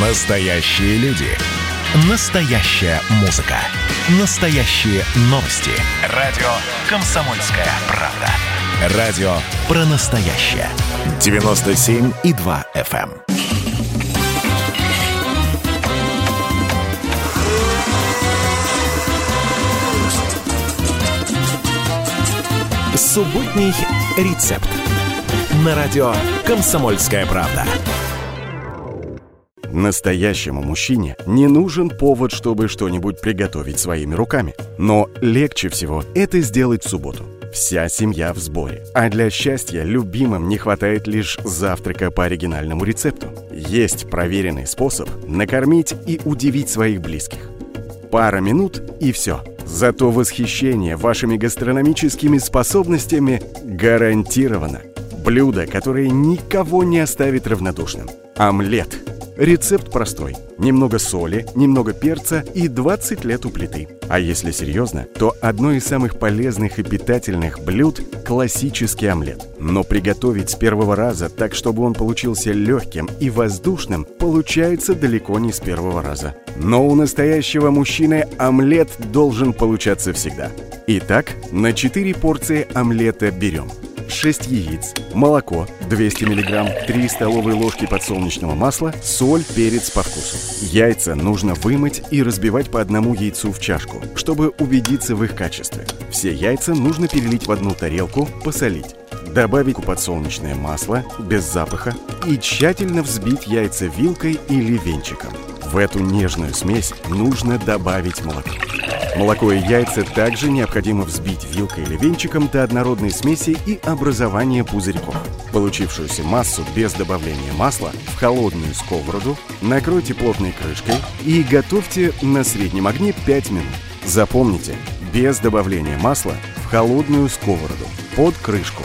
Настоящие люди. Настоящая музыка. Настоящие новости. Радио «Комсомольская правда». Радио про настоящее. 97,2 FM. Субботний рецепт. На радио «Комсомольская правда». Настоящему мужчине не нужен повод, чтобы что-нибудь приготовить своими руками. Но легче всего это сделать в субботу. Вся семья в сборе. А для счастья любимым не хватает лишь завтрака по оригинальному рецепту. Есть проверенный способ накормить и удивить своих близких. Пара минут и все. Зато восхищение вашими гастрономическими способностями гарантировано. Блюдо, которое никого не оставит равнодушным. Омлет – Рецепт простой. Немного соли, немного перца и 20 лет у плиты. А если серьезно, то одно из самых полезных и питательных блюд – классический омлет. Но приготовить с первого раза так, чтобы он получился легким и воздушным, получается далеко не с первого раза. Но у настоящего мужчины омлет должен получаться всегда. Итак, на 4 порции омлета берем – 6 яиц, молоко 200 мг, 3 столовые ложки подсолнечного масла, соль, перец по вкусу. Яйца нужно вымыть и разбивать по одному яйцу в чашку, чтобы убедиться в их качестве. Все яйца нужно перелить в одну тарелку, посолить. Добавить подсолнечное масло без запаха и тщательно взбить яйца вилкой или венчиком. В эту нежную смесь нужно добавить молоко. Молоко и яйца также необходимо взбить вилкой или венчиком до однородной смеси и образования пузырьков. Получившуюся массу без добавления масла в холодную сковороду накройте плотной крышкой и готовьте на среднем огне 5 минут. Запомните, без добавления масла в холодную сковороду под крышку.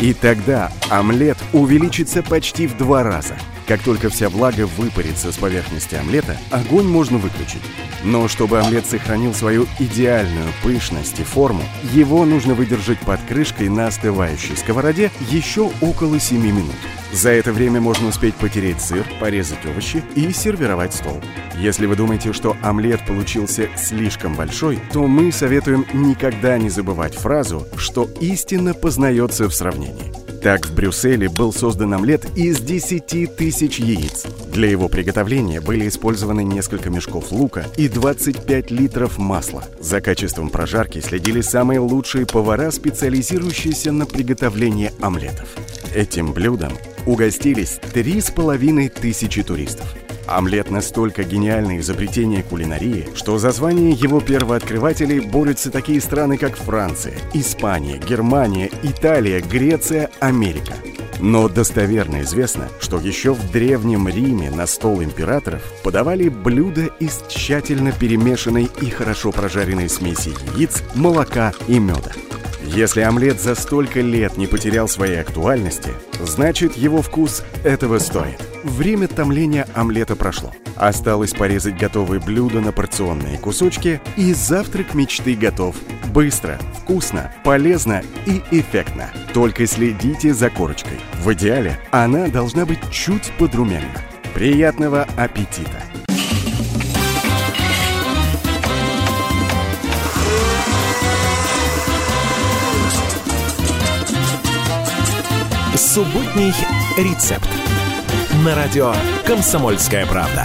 И тогда омлет увеличится почти в два раза – как только вся влага выпарится с поверхности омлета, огонь можно выключить. Но чтобы омлет сохранил свою идеальную пышность и форму, его нужно выдержать под крышкой на остывающей сковороде еще около 7 минут. За это время можно успеть потереть сыр, порезать овощи и сервировать стол. Если вы думаете, что омлет получился слишком большой, то мы советуем никогда не забывать фразу, что истина познается в сравнении. Так в Брюсселе был создан омлет из 10 тысяч яиц. Для его приготовления были использованы несколько мешков лука и 25 литров масла. За качеством прожарки следили самые лучшие повара, специализирующиеся на приготовлении омлетов. Этим блюдом угостились три с половиной тысячи туристов. Омлет настолько гениальное изобретение кулинарии, что за звание его первооткрывателей борются такие страны, как Франция, Испания, Германия, Италия, Греция, Америка. Но достоверно известно, что еще в Древнем Риме на стол императоров подавали блюда из тщательно перемешанной и хорошо прожаренной смеси яиц, молока и меда. Если омлет за столько лет не потерял своей актуальности, значит его вкус этого стоит. Время томления омлета прошло. Осталось порезать готовые блюда на порционные кусочки, и завтрак мечты готов. Быстро, вкусно, полезно и эффектно. Только следите за корочкой. В идеале она должна быть чуть подрумянена. Приятного аппетита! Субботний рецепт. На радио «Комсомольская правда».